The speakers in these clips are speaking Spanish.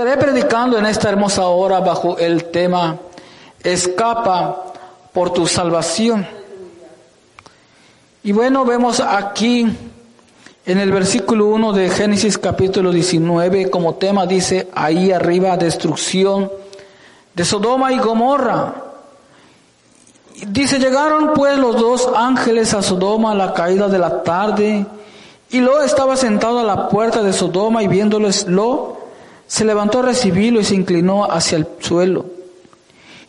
Estaré predicando en esta hermosa hora bajo el tema Escapa por tu salvación. Y bueno, vemos aquí en el versículo 1 de Génesis capítulo 19 como tema dice ahí arriba destrucción de Sodoma y Gomorra. Dice, llegaron pues los dos ángeles a Sodoma a la caída de la tarde y Lo estaba sentado a la puerta de Sodoma y viéndoles Lo, se levantó a recibirlo y se inclinó hacia el suelo.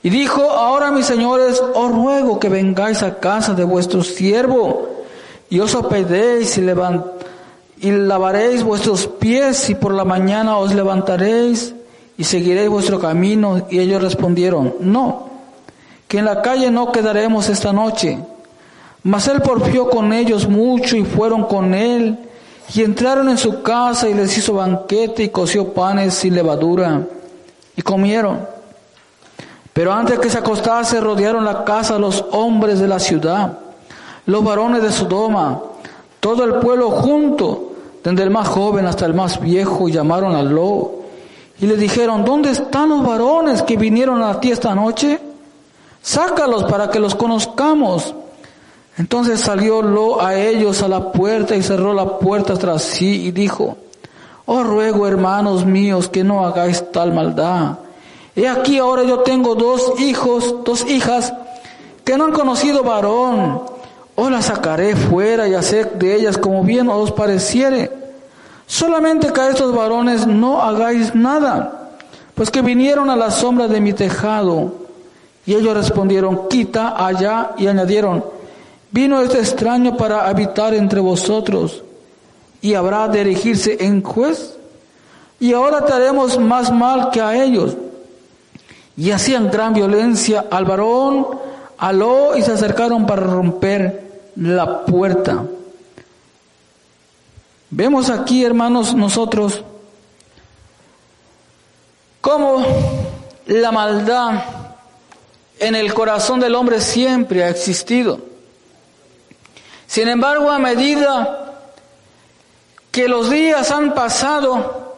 Y dijo, ahora mis señores, os ruego que vengáis a casa de vuestro siervo y os apedéis y, y lavaréis vuestros pies y por la mañana os levantaréis y seguiréis vuestro camino. Y ellos respondieron, no, que en la calle no quedaremos esta noche. Mas él porfió con ellos mucho y fueron con él y entraron en su casa y les hizo banquete y coció panes sin levadura y comieron. Pero antes que se acostase rodearon la casa los hombres de la ciudad, los varones de Sodoma, todo el pueblo junto, desde el más joven hasta el más viejo, y llamaron a Lo y le dijeron, ¿dónde están los varones que vinieron a ti esta noche? Sácalos para que los conozcamos. Entonces salió Lo a ellos a la puerta y cerró la puerta tras sí y dijo, Oh ruego hermanos míos que no hagáis tal maldad. He aquí ahora yo tengo dos hijos, dos hijas que no han conocido varón. Os las sacaré fuera y hacer de ellas como bien os pareciere. Solamente que a estos varones no hagáis nada, pues que vinieron a la sombra de mi tejado. Y ellos respondieron, quita allá y añadieron, Vino este extraño para habitar entre vosotros y habrá de erigirse en juez. Y ahora te haremos más mal que a ellos. Y hacían gran violencia al varón, aló y se acercaron para romper la puerta. Vemos aquí, hermanos, nosotros cómo la maldad en el corazón del hombre siempre ha existido. Sin embargo, a medida que los días han pasado,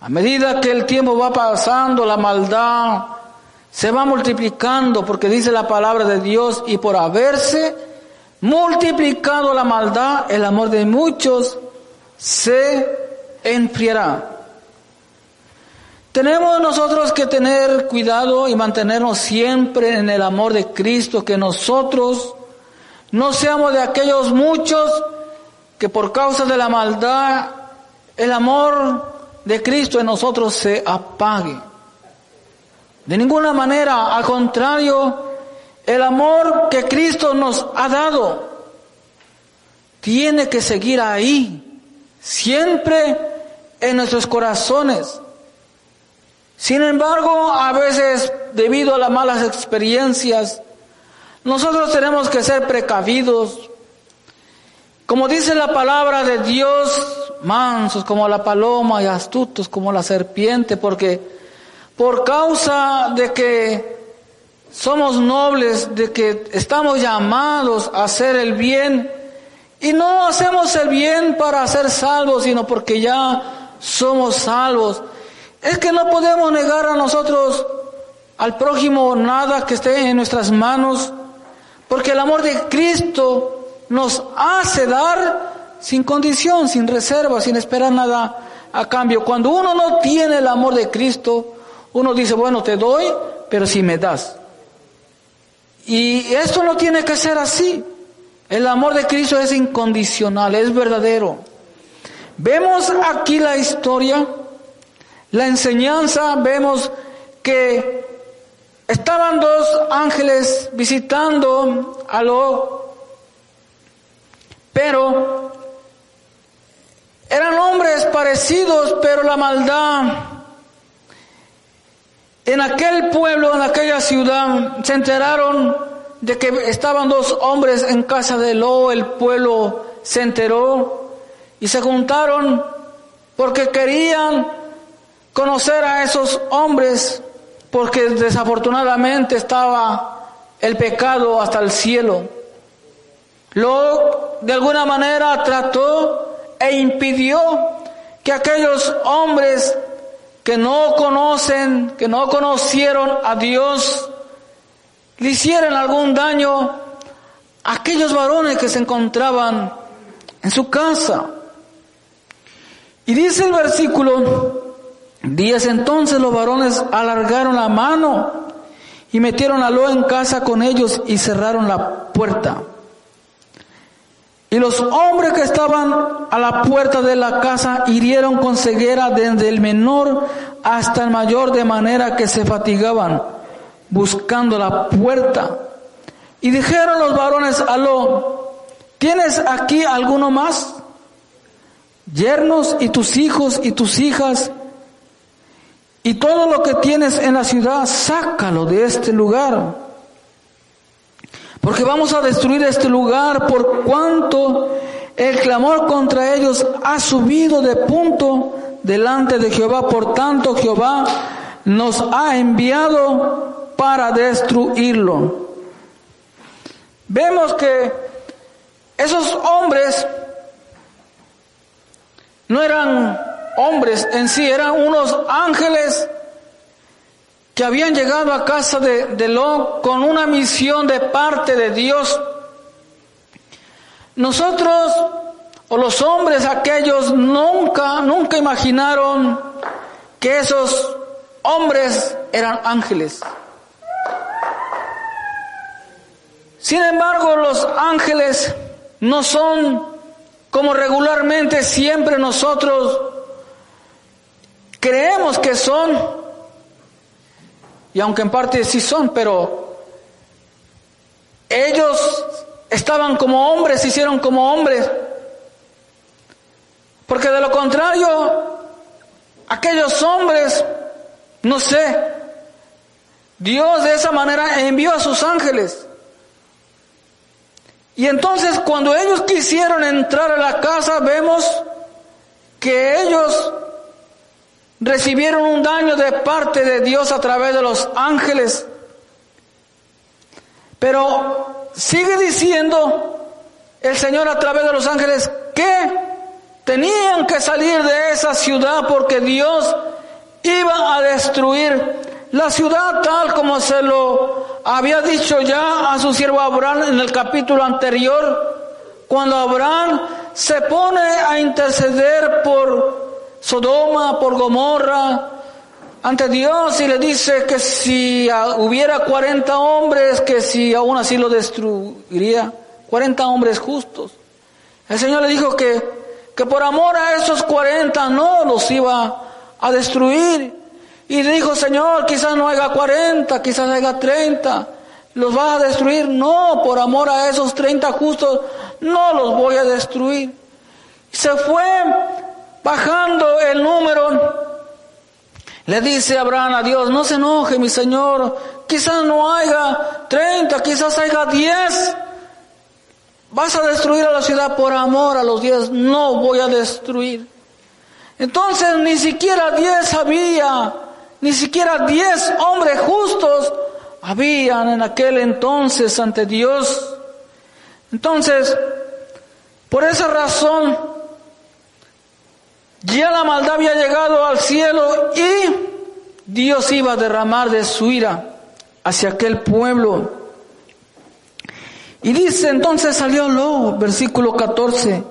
a medida que el tiempo va pasando, la maldad se va multiplicando, porque dice la palabra de Dios, y por haberse multiplicado la maldad, el amor de muchos se enfriará. Tenemos nosotros que tener cuidado y mantenernos siempre en el amor de Cristo, que nosotros no seamos de aquellos muchos que por causa de la maldad el amor de Cristo en nosotros se apague. De ninguna manera, al contrario, el amor que Cristo nos ha dado tiene que seguir ahí, siempre en nuestros corazones. Sin embargo, a veces, debido a las malas experiencias, nosotros tenemos que ser precavidos. Como dice la palabra de Dios, mansos como la paloma y astutos como la serpiente, porque por causa de que somos nobles, de que estamos llamados a hacer el bien, y no hacemos el bien para ser salvos, sino porque ya somos salvos. Es que no podemos negar a nosotros, al prójimo, nada que esté en nuestras manos, porque el amor de Cristo nos hace dar sin condición, sin reserva, sin esperar nada a cambio. Cuando uno no tiene el amor de Cristo, uno dice, bueno, te doy, pero si me das. Y esto no tiene que ser así. El amor de Cristo es incondicional, es verdadero. Vemos aquí la historia, la enseñanza, vemos que Estaban dos ángeles visitando a lo, pero eran hombres parecidos, pero la maldad en aquel pueblo, en aquella ciudad, se enteraron de que estaban dos hombres en casa de Lo, el pueblo se enteró y se juntaron porque querían conocer a esos hombres porque desafortunadamente estaba el pecado hasta el cielo. Lo de alguna manera trató e impidió que aquellos hombres que no conocen, que no conocieron a Dios, le hicieran algún daño a aquellos varones que se encontraban en su casa. Y dice el versículo 10, entonces los varones alargaron la mano y metieron a Lot en casa con ellos y cerraron la puerta. Y los hombres que estaban a la puerta de la casa hirieron con ceguera desde el menor hasta el mayor de manera que se fatigaban buscando la puerta. Y dijeron los varones a Lo, ¿tienes aquí alguno más? Yernos y tus hijos y tus hijas y todo lo que tienes en la ciudad, sácalo de este lugar. Porque vamos a destruir este lugar por cuanto el clamor contra ellos ha subido de punto delante de Jehová. Por tanto, Jehová nos ha enviado para destruirlo. Vemos que esos hombres no eran hombres en sí, eran unos ángeles que habían llegado a casa de, de con una misión de parte de Dios. Nosotros, o los hombres aquellos, nunca, nunca imaginaron que esos hombres eran ángeles. Sin embargo, los ángeles no son como regularmente siempre nosotros creemos que son, y aunque en parte sí son, pero ellos estaban como hombres, se hicieron como hombres. Porque de lo contrario, aquellos hombres, no sé, Dios de esa manera envió a sus ángeles. Y entonces cuando ellos quisieron entrar a la casa, vemos que ellos recibieron un daño de parte de Dios a través de los ángeles. Pero sigue diciendo el Señor a través de los ángeles que tenían que salir de esa ciudad porque Dios iba a destruir la ciudad tal como se lo había dicho ya a su siervo Abraham en el capítulo anterior, cuando Abraham se pone a interceder por Sodoma, por Gomorra, ante Dios y le dice que si hubiera 40 hombres, que si aún así lo destruiría, 40 hombres justos. El Señor le dijo que, que por amor a esos 40 no los iba a destruir. Y le dijo, Señor, quizás no haya 40, quizás haya 30, los vas a destruir. No, por amor a esos 30 justos, no los voy a destruir. Se fue bajando el número, le dice Abraham a Dios, no se enoje mi Señor, quizás no haya 30, quizás haya 10. Vas a destruir a la ciudad por amor a los 10, no voy a destruir. Entonces ni siquiera 10 había, ni siquiera 10 hombres justos habían en aquel entonces ante Dios. Entonces, por esa razón, ya la maldad había llegado al cielo y Dios iba a derramar de su ira hacia aquel pueblo. Y dice, entonces salió Lo, versículo 14,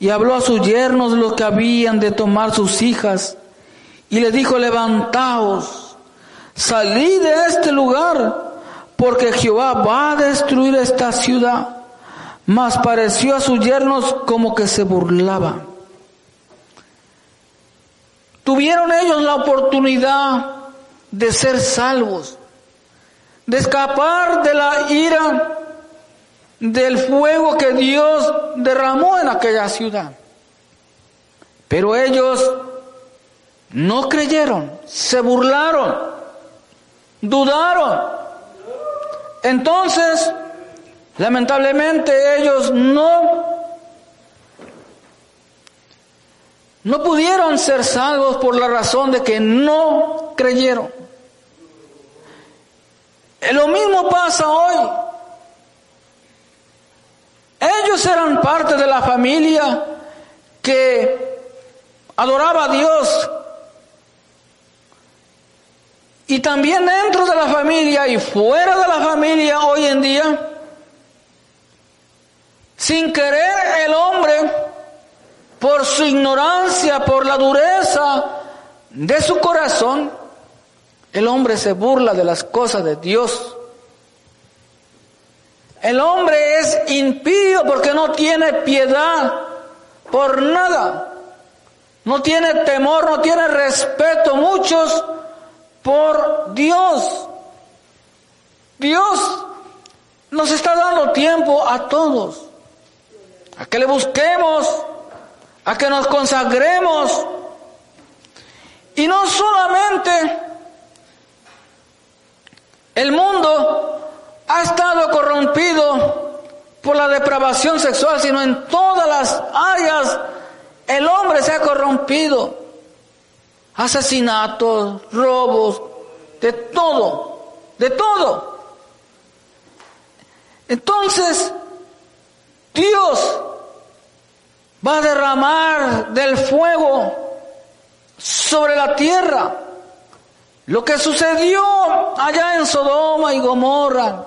y habló a sus yernos los que habían de tomar sus hijas, y le dijo, levantaos, salid de este lugar, porque Jehová va a destruir esta ciudad. Mas pareció a sus yernos como que se burlaba. Tuvieron ellos la oportunidad de ser salvos, de escapar de la ira, del fuego que Dios derramó en aquella ciudad. Pero ellos no creyeron, se burlaron, dudaron. Entonces, lamentablemente ellos no No pudieron ser salvos por la razón de que no creyeron. Lo mismo pasa hoy. Ellos eran parte de la familia que adoraba a Dios, y también dentro de la familia y fuera de la familia hoy en día, sin querer el hombre, por su ignorancia, por la dureza de su corazón, el hombre se burla de las cosas de Dios. El hombre es impío porque no tiene piedad por nada. No tiene temor, no tiene respeto. Muchos por Dios. Dios nos está dando tiempo a todos. A que le busquemos, a que nos consagremos. Y no solamente el mundo ha estado corrompido por la depravación sexual, sino en todas las áreas el hombre se ha corrompido. Asesinatos, robos, de todo, de todo. Entonces, Dios va a derramar del fuego sobre la tierra. Lo que sucedió allá en Sodoma y Gomorra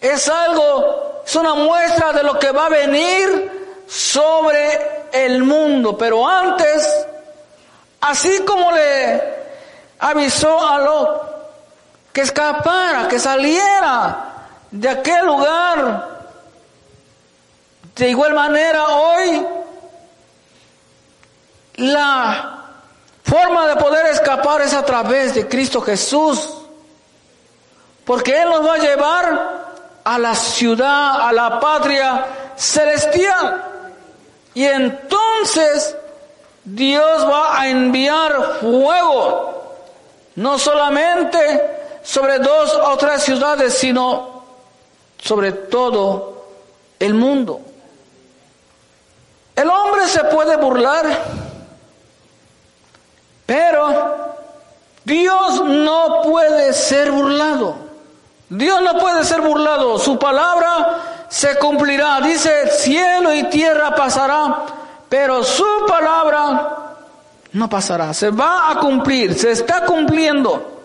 es algo, es una muestra de lo que va a venir sobre el mundo. Pero antes, así como le avisó a Lot que escapara, que saliera de aquel lugar, de igual manera hoy la forma de poder escapar es a través de Cristo Jesús. Porque Él nos va a llevar a la ciudad, a la patria celestial. Y entonces Dios va a enviar fuego, no solamente sobre dos o tres ciudades, sino sobre todo el mundo. Se puede burlar, pero Dios no puede ser burlado. Dios no puede ser burlado, su palabra se cumplirá. Dice, cielo y tierra pasará, pero su palabra no pasará. Se va a cumplir, se está cumpliendo.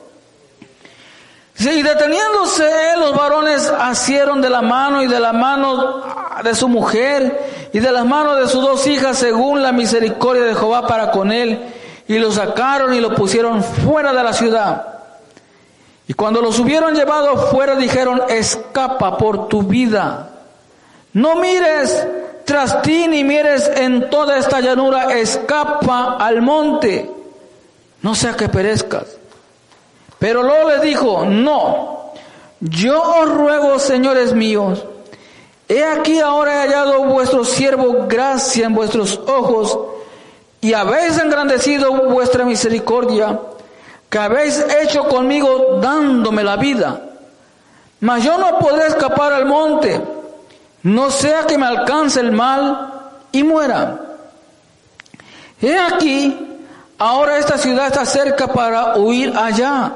Y deteniéndose los varones asieron de la mano y de la mano de su mujer y de las manos de sus dos hijas según la misericordia de Jehová para con él y lo sacaron y lo pusieron fuera de la ciudad. Y cuando los hubieron llevado fuera dijeron, escapa por tu vida. No mires tras ti ni mires en toda esta llanura, escapa al monte, no sea que perezcas. Pero luego le dijo, no, yo os ruego, señores míos, he aquí ahora he hallado vuestro siervo gracia en vuestros ojos y habéis engrandecido vuestra misericordia que habéis hecho conmigo dándome la vida. Mas yo no podré escapar al monte, no sea que me alcance el mal y muera. He aquí, ahora esta ciudad está cerca para huir allá,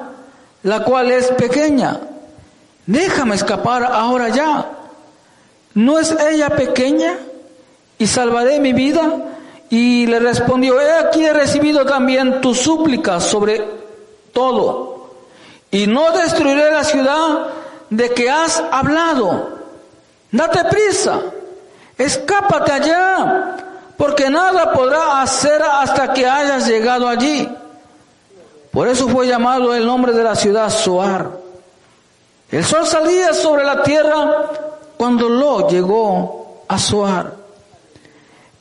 la cual es pequeña. Déjame escapar ahora ya. ¿No es ella pequeña? Y salvaré mi vida. Y le respondió, he aquí he recibido también tu súplica sobre todo. Y no destruiré la ciudad de que has hablado. Date prisa, escápate allá, porque nada podrá hacer hasta que hayas llegado allí. Por eso fue llamado el nombre de la ciudad Soar. El sol salía sobre la tierra cuando Lo llegó a Soar.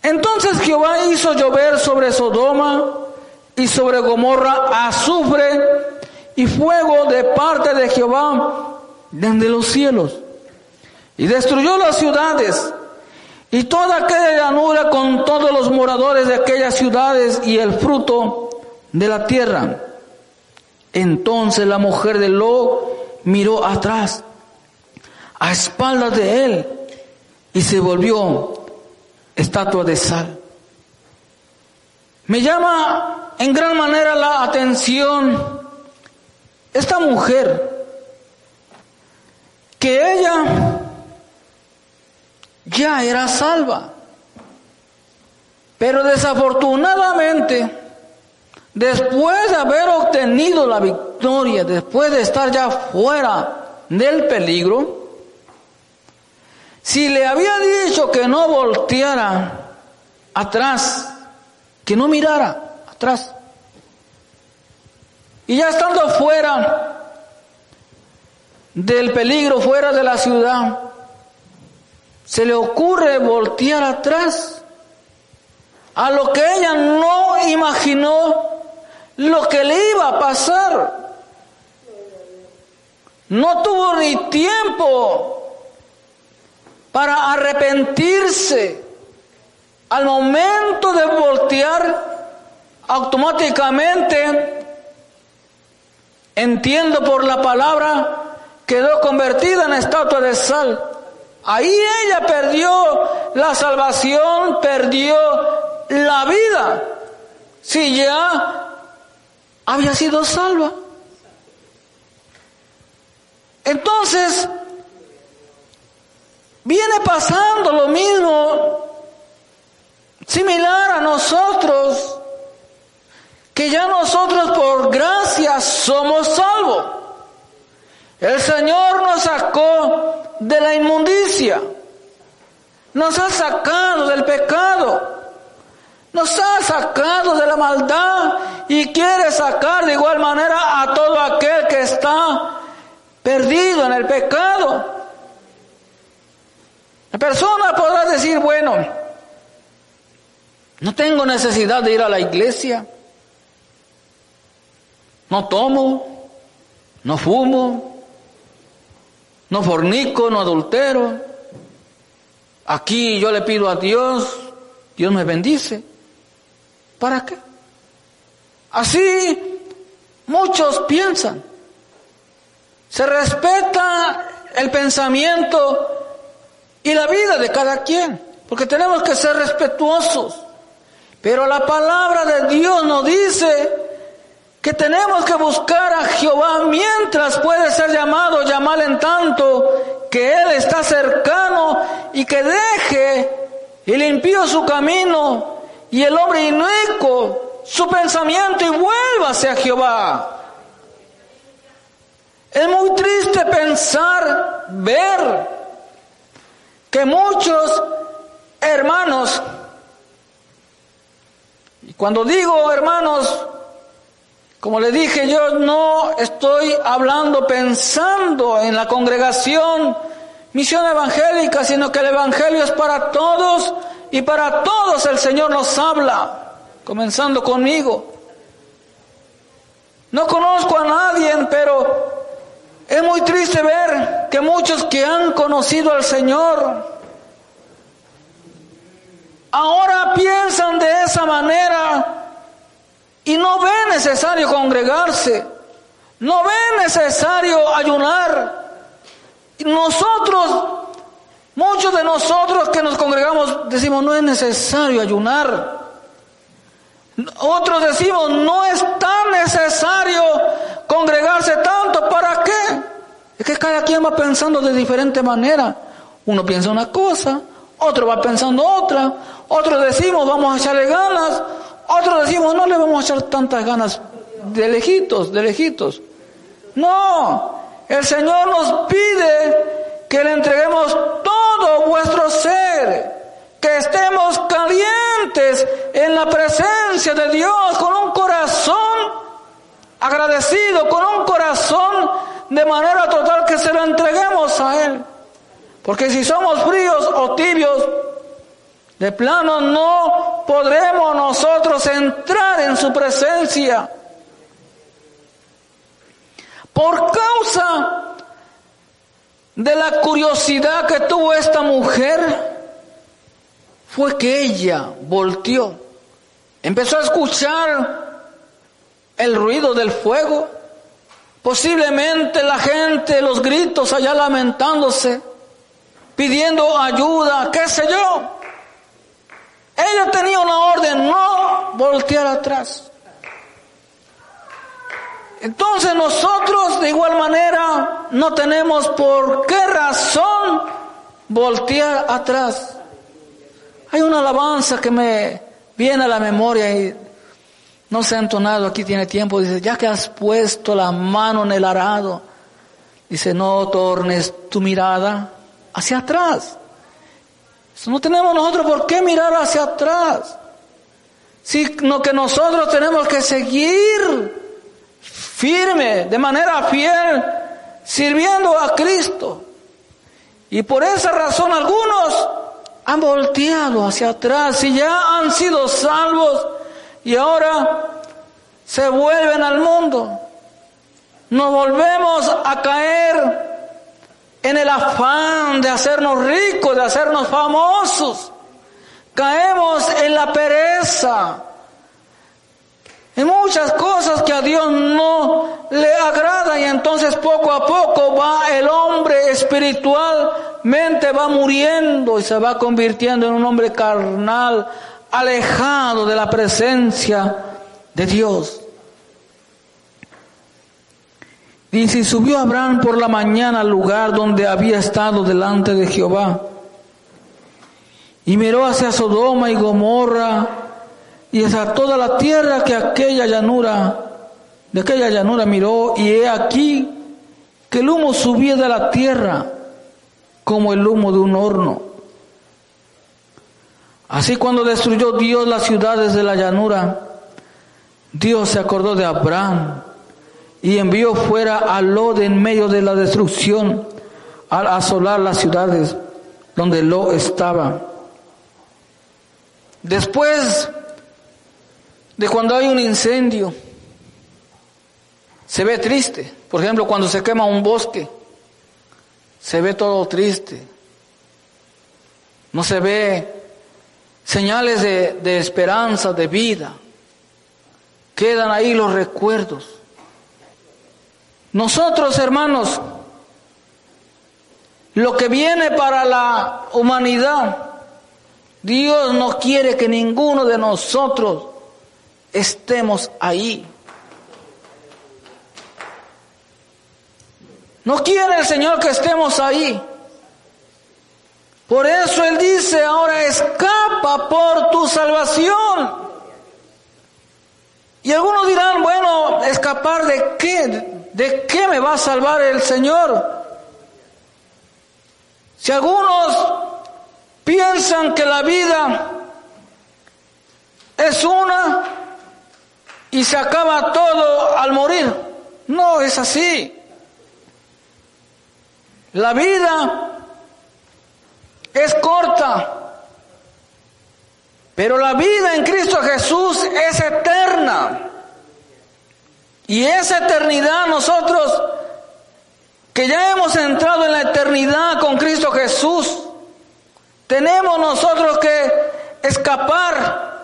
Entonces Jehová hizo llover sobre Sodoma y sobre Gomorra azufre y fuego de parte de Jehová desde los cielos. Y destruyó las ciudades y toda aquella llanura con todos los moradores de aquellas ciudades y el fruto de la tierra. Entonces la mujer de Lo miró atrás, a espaldas de él, y se volvió estatua de sal. Me llama en gran manera la atención esta mujer, que ella ya era salva, pero desafortunadamente después de haber obtenido la victoria, después de estar ya fuera del peligro, si le había dicho que no volteara atrás, que no mirara atrás, y ya estando fuera del peligro, fuera de la ciudad, se le ocurre voltear atrás a lo que ella no imaginó lo que le iba a pasar. No tuvo ni tiempo para arrepentirse. Al momento de voltear, automáticamente, entiendo por la palabra, quedó convertida en estatua de sal. Ahí ella perdió la salvación, perdió la vida. Si ya había sido salva. Entonces, viene pasando lo mismo, similar a nosotros, que ya nosotros por gracia somos salvos. El Señor nos sacó de la inmundicia, nos ha sacado del pecado, nos ha sacado de la maldad y quiere sacar de igual manera a todo aquel que está perdido en el pecado. La persona podrá decir, bueno, no tengo necesidad de ir a la iglesia, no tomo, no fumo, no fornico, no adultero. Aquí yo le pido a Dios, Dios me bendice. ¿Para qué? Así muchos piensan. Se respeta el pensamiento y la vida de cada quien, porque tenemos que ser respetuosos. Pero la palabra de Dios nos dice que tenemos que buscar a Jehová mientras puede ser llamado, llamar en tanto que Él está cercano y que deje y limpio su camino y el hombre inueco su pensamiento y vuelva hacia Jehová. Es muy triste pensar, ver que muchos hermanos, y cuando digo hermanos, como le dije, yo no estoy hablando pensando en la congregación misión evangélica, sino que el evangelio es para todos y para todos el Señor nos habla, comenzando conmigo. No conozco a nadie, pero es muy triste ver que muchos que han conocido al Señor ahora piensan de esa manera y no ven necesario congregarse, no ven necesario ayunar. Nosotros, muchos de nosotros que nos congregamos, decimos no es necesario ayunar. Otros decimos no es tan necesario congregarse tanto, ¿para qué? Es que cada quien va pensando de diferente manera. Uno piensa una cosa, otro va pensando otra, otros decimos vamos a echarle ganas, otros decimos no le vamos a echar tantas ganas de lejitos, de lejitos. No, el Señor nos pide que le entreguemos todo vuestro ser, que estemos calientes en la presencia de Dios con un corazón agradecido con un corazón de manera total que se lo entreguemos a Él. Porque si somos fríos o tibios, de plano no podremos nosotros entrar en su presencia. Por causa de la curiosidad que tuvo esta mujer, fue que ella volteó, empezó a escuchar el ruido del fuego, posiblemente la gente, los gritos allá lamentándose, pidiendo ayuda, qué sé yo. Ella tenía una orden, no voltear atrás. Entonces nosotros de igual manera no tenemos por qué razón voltear atrás. Hay una alabanza que me viene a la memoria y No se ha entonado, aquí tiene tiempo, dice, ya que has puesto la mano en el arado, dice, no tornes tu mirada hacia atrás. No tenemos nosotros por qué mirar hacia atrás, sino que nosotros tenemos que seguir firme, de manera fiel, sirviendo a Cristo. Y por esa razón algunos han volteado hacia atrás y ya han sido salvos y ahora se vuelven al mundo. Nos volvemos a caer en el afán de hacernos ricos, de hacernos famosos. Caemos en la pereza, en muchas cosas que a Dios no le agrada y entonces poco a poco va el hombre espiritualmente va muriendo y se va convirtiendo en un hombre carnal, alejado de la presencia de Dios. Dice, y subió Abraham por la mañana al lugar donde había estado delante de Jehová. Y miró hacia Sodoma y Gomorra y hacia toda la tierra que aquella llanura, de aquella llanura miró, y he aquí que el humo subía de la tierra como el humo de un horno. Así cuando destruyó Dios las ciudades de la llanura, Dios se acordó de Abraham y envió fuera a Lot en medio de la destrucción al asolar las ciudades donde Lot estaba. Después de cuando hay un incendio, se ve triste. Por ejemplo, cuando se quema un bosque, se ve todo triste. No se ve señales de, esperanza, de vida. Quedan ahí los recuerdos. Nosotros, hermanos, lo que viene para la humanidad, Dios no quiere que ninguno de nosotros estemos ahí. No quiere el Señor que estemos ahí. Por eso Él dice ahora, escapa por tu salvación. Y algunos dirán, bueno, escapar de qué? ¿De qué me va a salvar el Señor? Si algunos piensan que la vida es una y se acaba todo al morir, no es así. La vida es corta, pero la vida en Cristo Jesús es eterna. Y esa eternidad nosotros, que ya hemos entrado en la eternidad con Cristo Jesús, tenemos nosotros que escapar,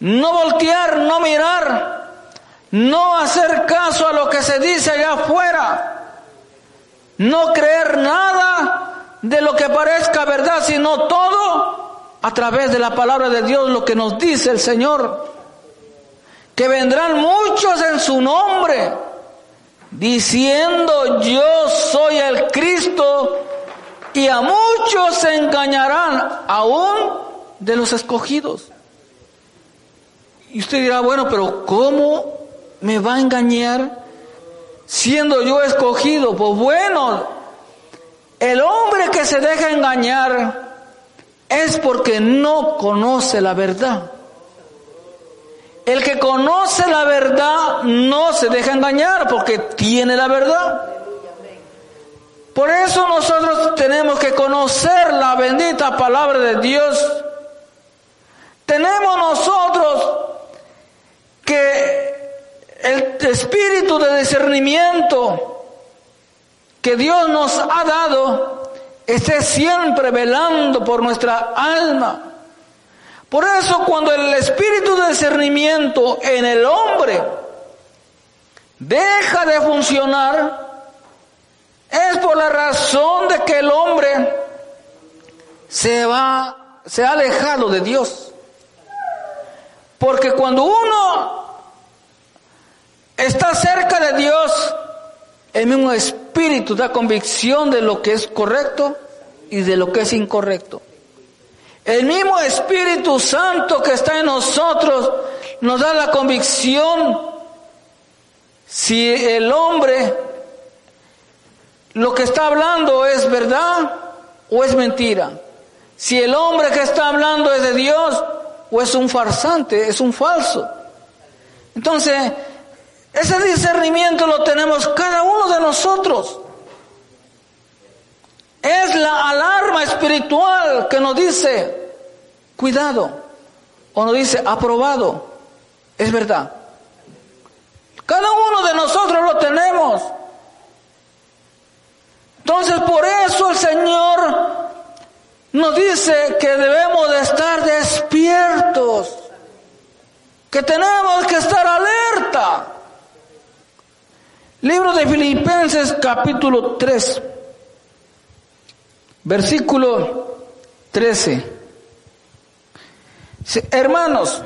no voltear, no mirar, no hacer caso a lo que se dice allá afuera no creer nada de lo que parezca verdad, sino todo a través de la palabra de Dios, lo que nos dice el Señor. Que vendrán muchos en su nombre, diciendo yo soy el Cristo, y a muchos se engañarán, aún de los escogidos. Y usted dirá, bueno, pero ¿cómo me va a engañar siendo yo escogido, pues bueno, el hombre que se deja engañar es porque no conoce la verdad. El que conoce la verdad no se deja engañar porque tiene la verdad. Por eso nosotros tenemos que conocer la bendita palabra de Dios. Tenemos nosotros que el espíritu de discernimiento que Dios nos ha dado esté siempre velando por nuestra alma. Por eso cuando el espíritu de discernimiento en el hombre deja de funcionar, es por la razón de que el hombre se va, se ha alejado de Dios. Porque cuando uno está cerca de Dios, el mismo espíritu da convicción de lo que es correcto y de lo que es incorrecto. El mismo Espíritu Santo que está en nosotros nos da la convicción si el hombre lo que está hablando es verdad o es mentira. Si el hombre que está hablando es de Dios o es un farsante, es un falso. Entonces, ese discernimiento lo tenemos cada uno de nosotros. Es la alarma espiritual que nos dice, cuidado, o nos dice, aprobado. Es verdad. Cada uno de nosotros lo tenemos. Entonces por eso el Señor nos dice que debemos de estar despiertos, que tenemos que estar alerta. Libro de Filipenses capítulo 3, versículo 13. Hermanos,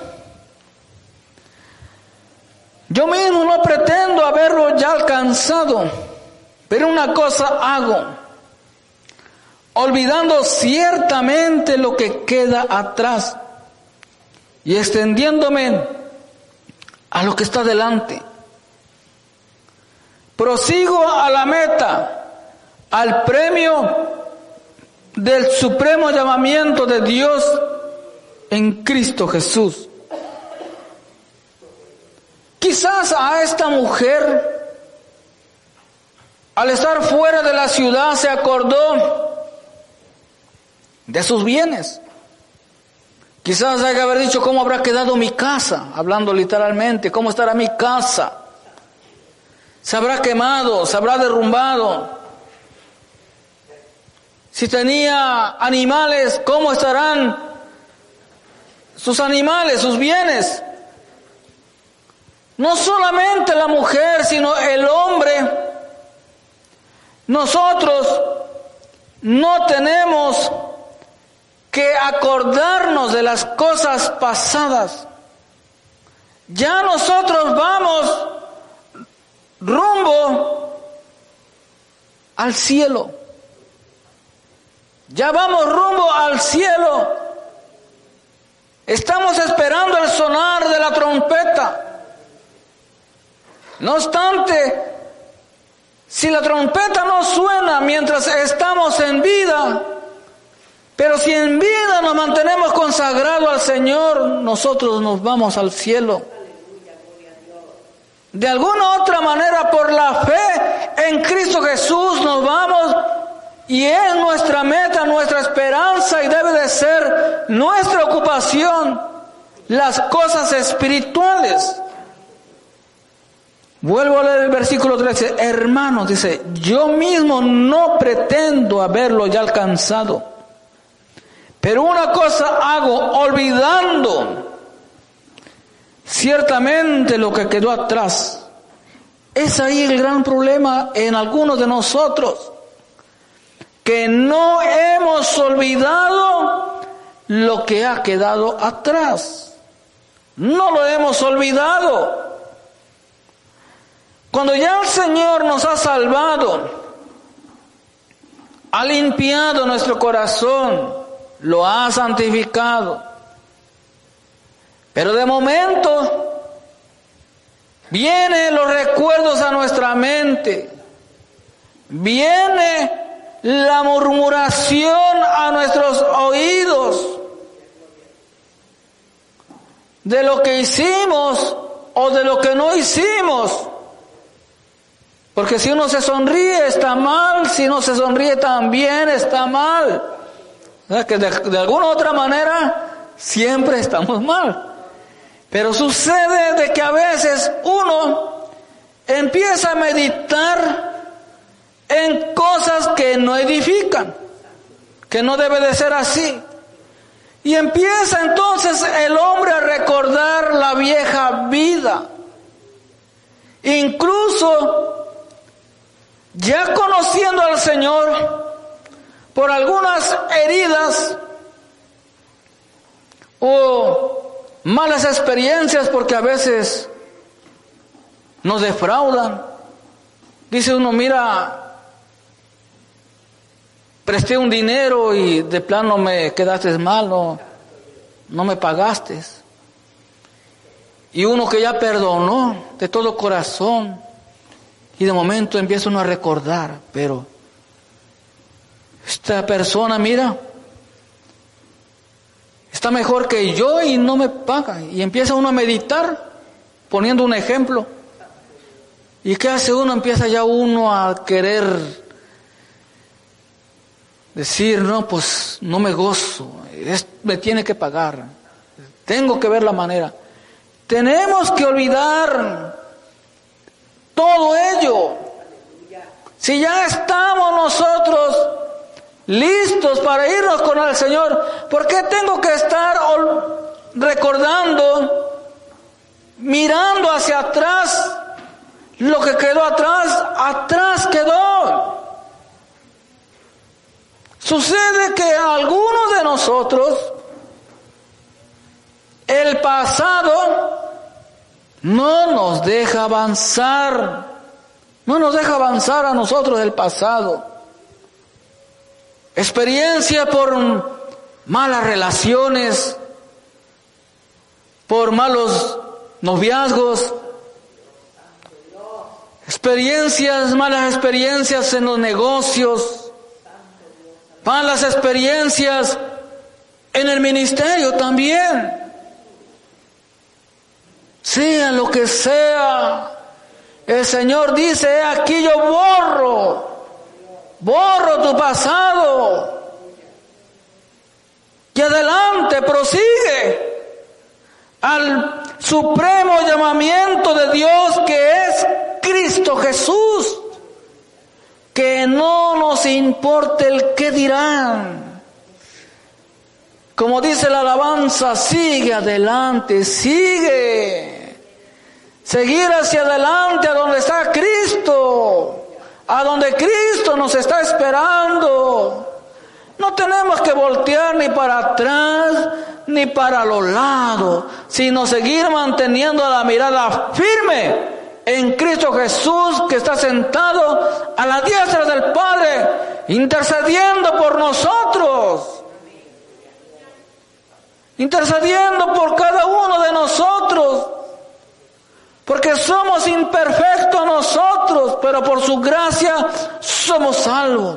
yo mismo no pretendo haberlo ya alcanzado, pero una cosa hago, olvidando ciertamente lo que queda atrás y extendiéndome a lo que está delante. Prosigo a la meta, al premio del supremo llamamiento de Dios en Cristo Jesús. Quizás a esta mujer, al estar fuera de la ciudad, se acordó de sus bienes. Quizás haya haber dicho, ¿cómo habrá quedado mi casa? Hablando literalmente, ¿cómo estará mi casa? ¿Se habrá quemado? ¿Se habrá derrumbado? Si tenía animales, ¿cómo estarán sus animales, sus bienes? No solamente la mujer, sino el hombre. Nosotros no tenemos que acordarnos de las cosas pasadas. Ya nosotros vamos rumbo al cielo. Ya vamos rumbo al cielo. Estamos esperando el sonar de la trompeta. No obstante, si la trompeta no suena mientras estamos en vida, pero si en vida nos mantenemos consagrados al Señor, nosotros nos vamos al cielo. De alguna otra manera, por la fe en Cristo Jesús, nos vamos y es nuestra meta, nuestra esperanza y debe de ser nuestra ocupación las cosas espirituales. Vuelvo a leer el versículo 13. Hermanos, dice, yo mismo no pretendo haberlo ya alcanzado. Pero una cosa hago, olvidando ciertamente lo que quedó atrás. Es ahí el gran problema en algunos de nosotros, que no hemos olvidado lo que ha quedado atrás. No lo hemos olvidado. Cuando ya el Señor nos ha salvado, ha limpiado nuestro corazón, lo ha santificado, pero de momento vienen los recuerdos a nuestra mente, viene la murmuración a nuestros oídos de lo que hicimos o de lo que no hicimos. Porque si uno se sonríe está mal, si no se sonríe también está mal. Que de, de alguna otra manera siempre estamos mal. Pero sucede de que a veces uno empieza a meditar en cosas que no edifican, que no debe de ser así. Y empieza entonces el hombre a recordar la vieja vida. Incluso ya conociendo al Señor por algunas heridas o malas experiencias, porque a veces nos defraudan. Dice uno, mira, presté un dinero y de plano me quedaste mal, no, no me pagaste. Y uno que ya perdonó de todo corazón. Y de momento empieza uno a recordar, pero esta persona, mira, está mejor que yo y no me paga. Y empieza uno a meditar, poniendo un ejemplo. ¿Y qué hace uno? Empieza ya uno a querer decir, no, pues no me gozo, me tiene que pagar, tengo que ver la manera. Tenemos que olvidar todo ello. Si ya estamos nosotros listos para irnos con el Señor, ¿por qué tengo que estar recordando, mirando hacia atrás? Lo que quedó atrás, atrás quedó. Sucede que algunos de nosotros, el pasado no nos deja avanzar, no nos deja avanzar a nosotros el pasado. Experiencia por malas relaciones, por malos noviazgos, experiencias, malas experiencias en los negocios, malas experiencias en el ministerio también sea lo que sea. El Señor dice, aquí yo borro, borro tu pasado. Y adelante, prosigue al supremo llamamiento de Dios que es Cristo Jesús. Que no nos importe el que dirán como dice la alabanza, sigue adelante, sigue. Seguir hacia adelante a donde está Cristo, a donde Cristo nos está esperando. No tenemos que voltear ni para atrás ni para los lados, sino seguir manteniendo la mirada firme en Cristo Jesús que está sentado a la diestra del Padre, intercediendo por nosotros intercediendo por cada uno de nosotros, porque somos imperfectos nosotros, pero por su gracia somos salvos.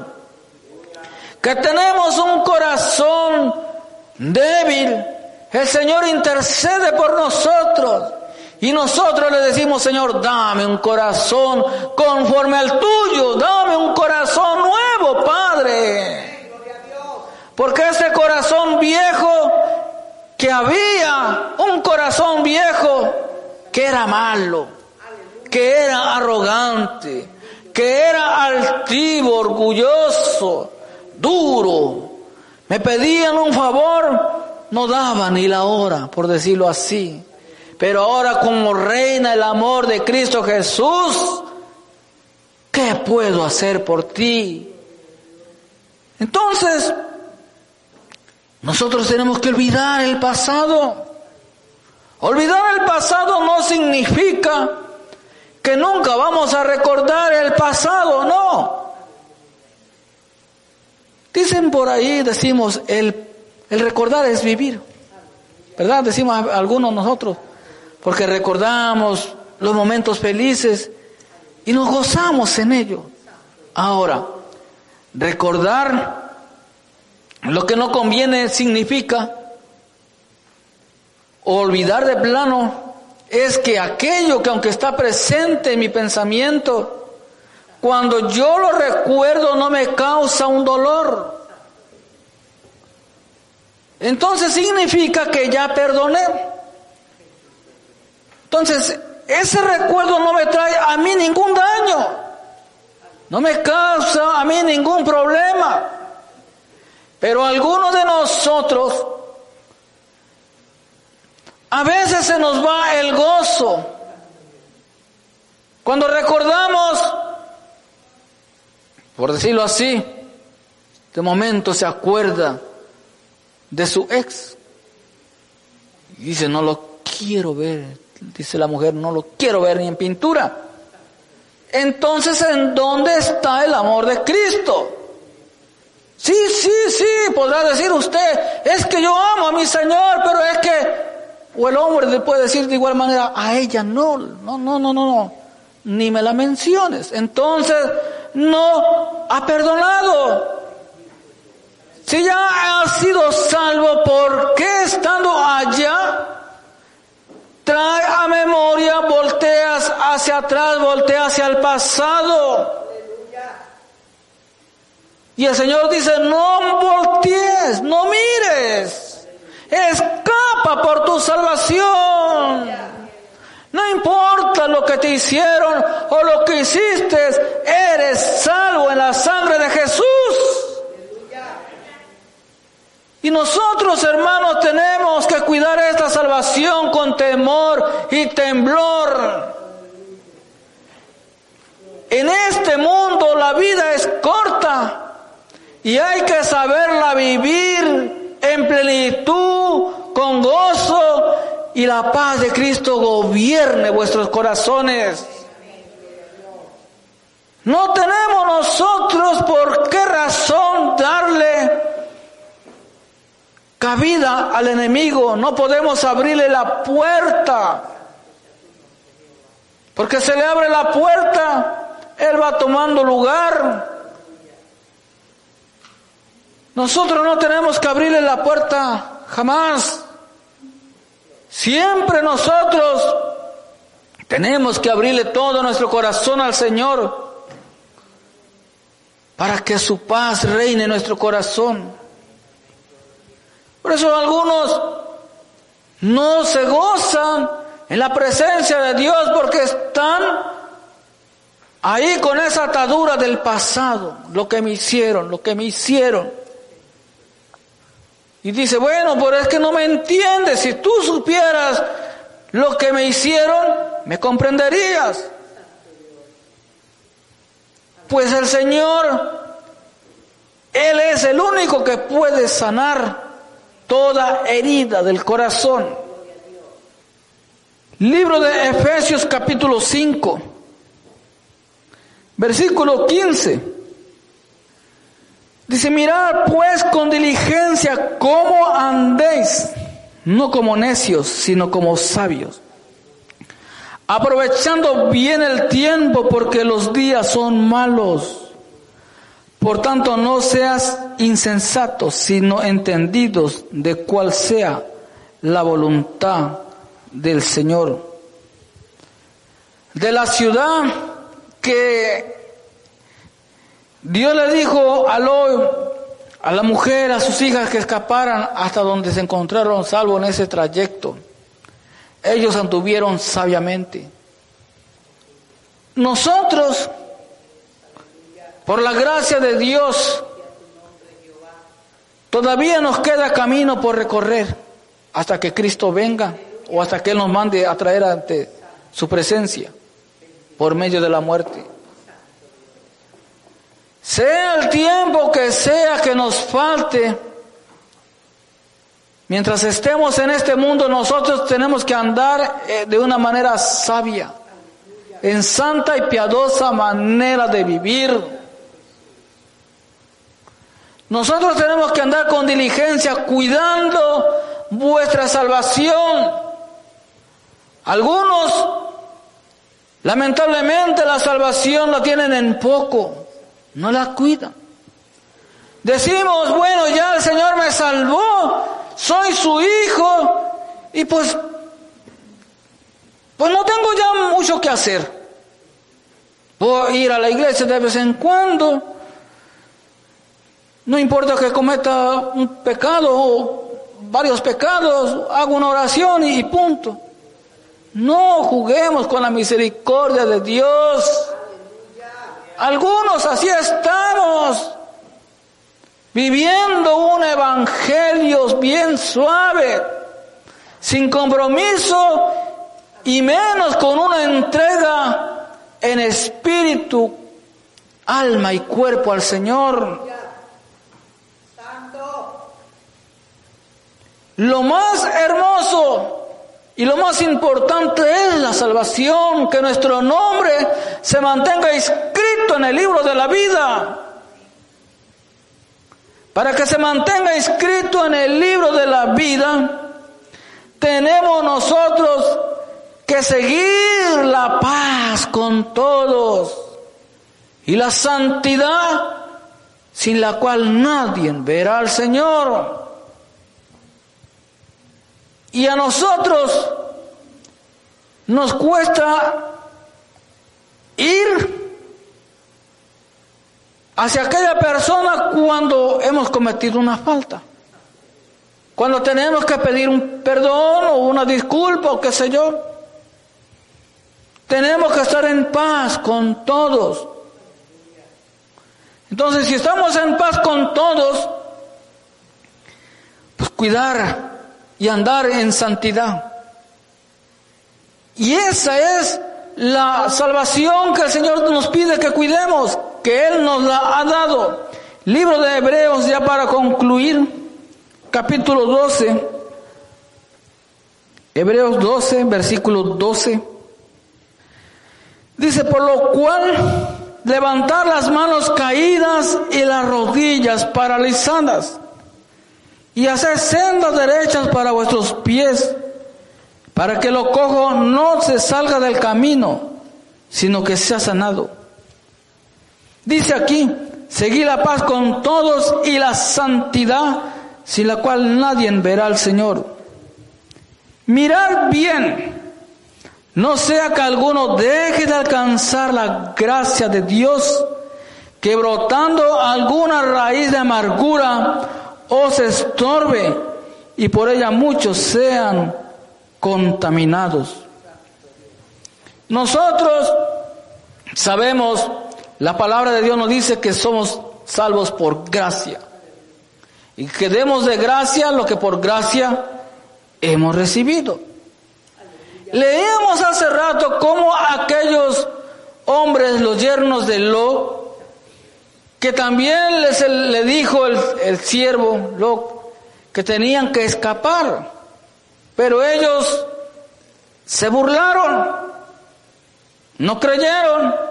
Que tenemos un corazón débil, el Señor intercede por nosotros. Y nosotros le decimos, Señor, dame un corazón conforme al tuyo, dame un corazón nuevo, Padre. Porque ese corazón viejo que había un corazón viejo que era malo, que era arrogante, que era altivo, orgulloso, duro. Me pedían un favor, no daban ni la hora, por decirlo así. Pero ahora como reina el amor de Cristo Jesús, ¿qué puedo hacer por ti? Entonces, nosotros tenemos que olvidar el pasado. Olvidar pasado no significa que nunca vamos a recordar el pasado, no. Dicen por ahí, decimos, el, el recordar es vivir. ¿Verdad? Decimos algunos nosotros, porque recordamos los momentos felices y nos gozamos en ello. Ahora, recordar lo que no conviene significa olvidar de plano es que aquello que aunque está presente en mi pensamiento, cuando yo lo recuerdo no me causa un dolor. Entonces significa que ya perdoné. Entonces, ese recuerdo no me trae a mí ningún daño. No me causa a mí ningún problema. Pero algunos de nosotros, a veces se nos va el gozo. Cuando recordamos, por decirlo así, de momento se acuerda de su ex. Y dice, no lo quiero ver. Dice la mujer, no lo quiero ver ni en pintura. Entonces, ¿en dónde está el amor de Cristo? Sí, sí, sí, podrá decir usted, es que yo amo a mi Señor, pero es que O el hombre le puede decir de igual manera, a ella no, no, no, no, no, no, ni me la menciones. Entonces, no ha perdonado. Si ya ha sido salvo, ¿por qué estando allá? Trae a memoria, volteas hacia atrás, volteas hacia el pasado. Y el Señor dice, no voltees, no mires, escapa por tu salvación. No importa lo que te hicieron o lo que hiciste, eres salvo en la sangre de Jesús. Y nosotros, hermanos, tenemos que cuidar esta salvación con temor y temblor. En este mundo la vida es corta. Y hay que saberla vivir en plenitud, con gozo, y la paz de Cristo gobierne vuestros corazones. No tenemos nosotros por qué razón darle cabida al enemigo. No podemos abrirle la puerta. Porque se le abre la puerta, él va tomando lugar. Nosotros no tenemos que abrirle la puerta jamás. Siempre nosotros tenemos que abrirle todo nuestro corazón al Señor para que su paz reine en nuestro corazón. Por eso algunos no se gozan en la presencia de Dios porque están ahí con esa atadura del pasado, lo que me hicieron, lo que me hicieron. Y dice, bueno, pero es que no me entiendes. Si tú supieras lo que me hicieron, me comprenderías. Pues el Señor, Él es el único que puede sanar toda herida del corazón. Libro de Efesios capítulo 5, versículo 15. Dice, mirad pues con diligencia cómo andéis, no como necios, sino como sabios, aprovechando bien el tiempo porque los días son malos. Por tanto, no seas insensatos, sino entendidos de cuál sea la voluntad del Señor. De la ciudad que Dios le dijo a, a la mujer, a sus hijas que escaparan hasta donde se encontraron salvo en ese trayecto. Ellos anduvieron sabiamente. Nosotros, por la gracia de Dios, todavía nos queda camino por recorrer hasta que Cristo venga o hasta que Él nos mande a traer ante su presencia por medio de la muerte. Sea el tiempo que sea que nos falte, mientras estemos en este mundo nosotros tenemos que andar eh, de una manera sabia, en santa y piadosa manera de vivir. Nosotros tenemos que andar con diligencia cuidando vuestra salvación. Algunos, lamentablemente, la salvación la tienen en poco no la cuida. Decimos, bueno, ya el Señor me salvó, soy su hijo y pues, pues no tengo ya mucho que hacer. Puedo ir a la iglesia de vez en cuando, no importa que cometa un pecado o varios pecados, hago una oración y punto. No juguemos con la misericordia de Dios. Algunos así estamos, viviendo un evangelio bien suave, sin compromiso y menos con una entrega en espíritu, alma y cuerpo al Señor. Lo más hermoso y lo más importante es la salvación, que nuestro nombre se mantenga inscrito en el libro de la vida. Para que se mantenga inscrito en el libro de la vida, tenemos nosotros que seguir la paz con todos y la santidad sin la cual nadie verá al Señor. Y a nosotros nos cuesta ir hacia aquella persona cuando hemos cometido una falta. Cuando tenemos que pedir un perdón o una disculpa o qué sé yo. Tenemos que estar en paz con todos. Entonces, si estamos en paz con todos, pues cuidar y andar en santidad. Y esa es la salvación que el Señor nos pide que cuidemos, que Él nos la ha dado. Libro de Hebreos, ya para concluir, capítulo 12, Hebreos 12, versículo 12. Dice, por lo cual levantar las manos caídas y las rodillas paralizadas y hacer sendas derechas para vuestros pies, para que lo cojo no se salga del camino, sino que sea sanado. Dice aquí, seguir la paz con todos y la santidad, sin la cual nadie verá al Señor. Mirar bien, no sea que alguno deje de alcanzar la gracia de Dios, que brotando alguna raíz de amargura os estorbe y por ella muchos sean contaminados. Nosotros sabemos, la palabra de Dios nos dice que somos salvos por gracia. Y que demos de gracia lo que por gracia hemos recibido. Leíamos hace rato cómo aquellos hombres, los yernos de Lo, que también les, le dijo el, el siervo Lo, que tenían que escapar, pero ellos se burlaron, no creyeron,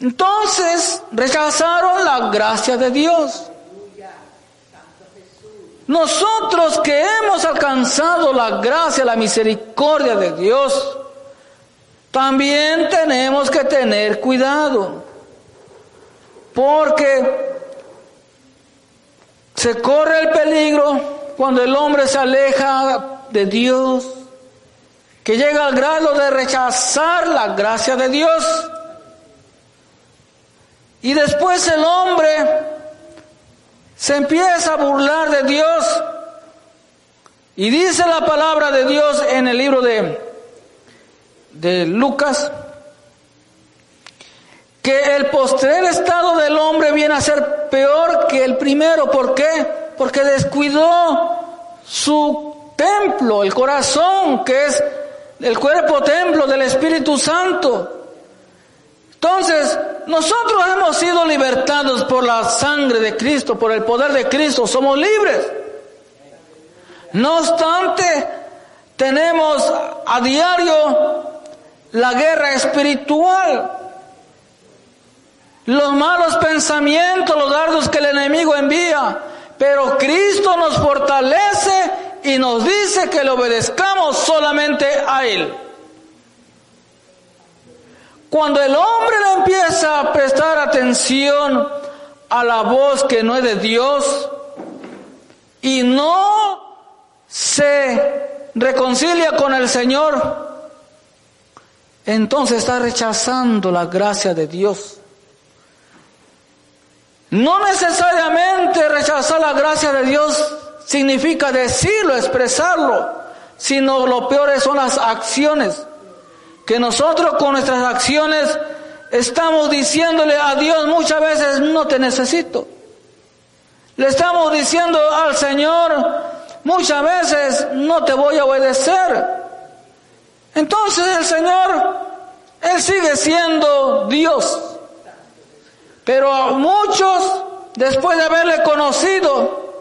entonces rechazaron la gracia de Dios. Nosotros que hemos alcanzado la gracia, la misericordia de Dios, también tenemos que tener cuidado. Porque se corre el peligro cuando el hombre se aleja de Dios, que llega al grado de rechazar la gracia de Dios. Y después el hombre se empieza a burlar de Dios. Y dice la palabra de Dios en el libro de, de Lucas, que el postrer estado del hombre viene a ser peor que el primero. ¿Por qué? Porque descuidó su templo, el corazón, que es el cuerpo templo del Espíritu Santo. Entonces, nosotros hemos sido libertados por la sangre de Cristo, por el poder de Cristo, somos libres. No obstante, tenemos a diario la guerra espiritual, los malos pensamientos, los dardos que el enemigo envía, pero Cristo nos fortalece y nos dice que le obedezcamos solamente a Él. Cuando el hombre le empieza a prestar atención a la voz que no es de Dios y no se reconcilia con el Señor, entonces está rechazando la gracia de Dios. No necesariamente rechazar la gracia de Dios significa decirlo, expresarlo, sino lo peor son las acciones que nosotros con nuestras acciones estamos diciéndole a Dios muchas veces no te necesito. Le estamos diciendo al Señor muchas veces no te voy a obedecer. Entonces el Señor, Él sigue siendo Dios. Pero muchos, después de haberle conocido,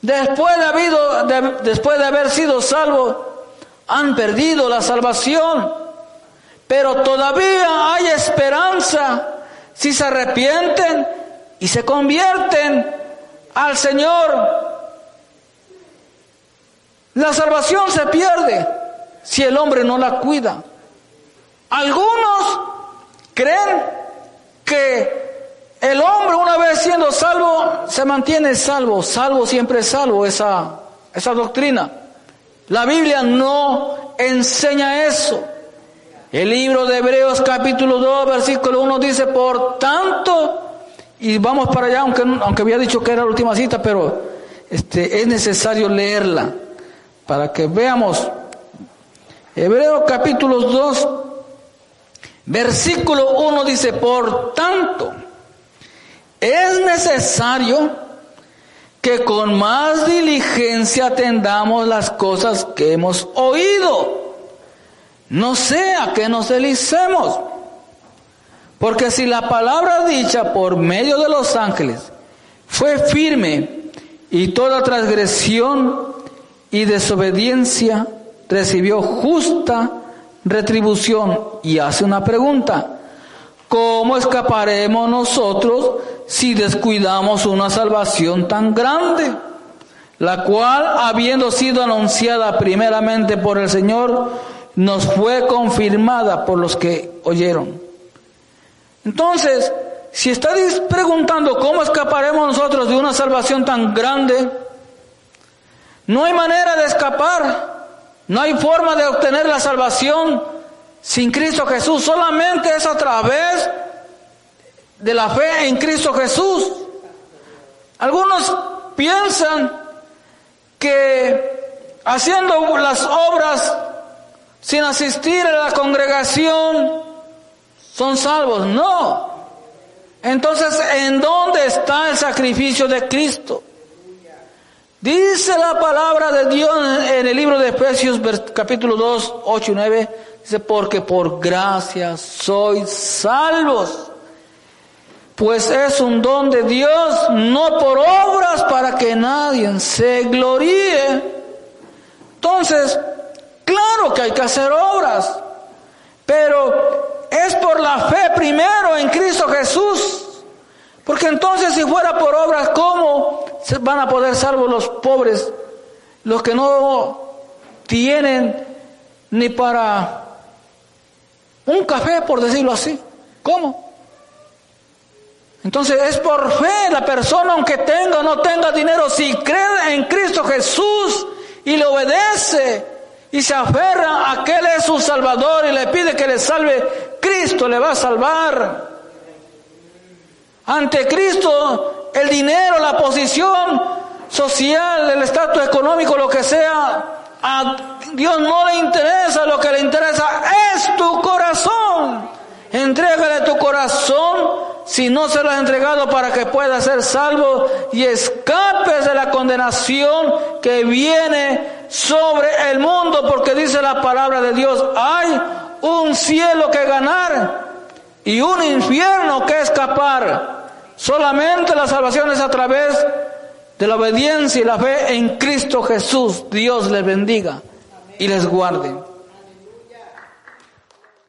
después de, habido, después de haber sido salvos, han perdido la salvación. Pero todavía hay esperanza si se arrepienten y se convierten al Señor. La salvación se pierde si el hombre no la cuida. Algunos creen que el hombre una vez siendo salvo se mantiene salvo, salvo siempre salvo, esa, esa doctrina. La Biblia no enseña eso. El libro de Hebreos capítulo 2 versículo 1 dice, por tanto, y vamos para allá, aunque, aunque había dicho que era la última cita, pero este, es necesario leerla para que veamos. Hebreos capítulo 2, versículo 1 dice, por tanto, es necesario que con más diligencia atendamos las cosas que hemos oído no sea que nos delicemos. Porque si la palabra dicha por medio de los ángeles fue firme y toda transgresión y desobediencia recibió justa retribución y hace una pregunta, ¿cómo escaparemos nosotros si descuidamos una salvación tan grande? La cual, habiendo sido anunciada primeramente por el Señor, nos fue confirmada por los que oyeron. Entonces, si estáis preguntando cómo escaparemos nosotros de una salvación tan grande, no hay manera de escapar, no hay forma de obtener la salvación sin Cristo Jesús, solamente es a través de la fe en Cristo Jesús. Algunos piensan que haciendo las obras sin asistir a la congregación son salvos. No. Entonces, ¿en dónde está el sacrificio de Cristo? Dice la palabra de Dios en el libro de Efesios capítulo 2, 8 y 9. Dice, porque por gracia sois salvos. Pues es un don de Dios, no por obras para que nadie se gloríe. Entonces, Claro que hay que hacer obras, pero es por la fe primero en Cristo Jesús. Porque entonces si fuera por obras, ¿cómo van a poder salvos los pobres? Los que no tienen ni para un café, por decirlo así. ¿Cómo? Entonces es por fe la persona, aunque tenga o no tenga dinero, si cree en Cristo Jesús y le obedece, y se aferra a que Él es su Salvador y le pide que le salve, Cristo le va a salvar. Ante Cristo, el dinero, la posición social, el estatus económico, lo que sea, a Dios no le interesa, lo que le interesa es tu corazón. Entrégale tu corazón si no se lo has entregado para que pueda ser salvo y escapes de la condenación que viene sobre el mundo, porque dice la palabra de Dios, hay un cielo que ganar y un infierno que escapar. Solamente la salvación es a través de la obediencia y la fe en Cristo Jesús. Dios les bendiga y les guarde.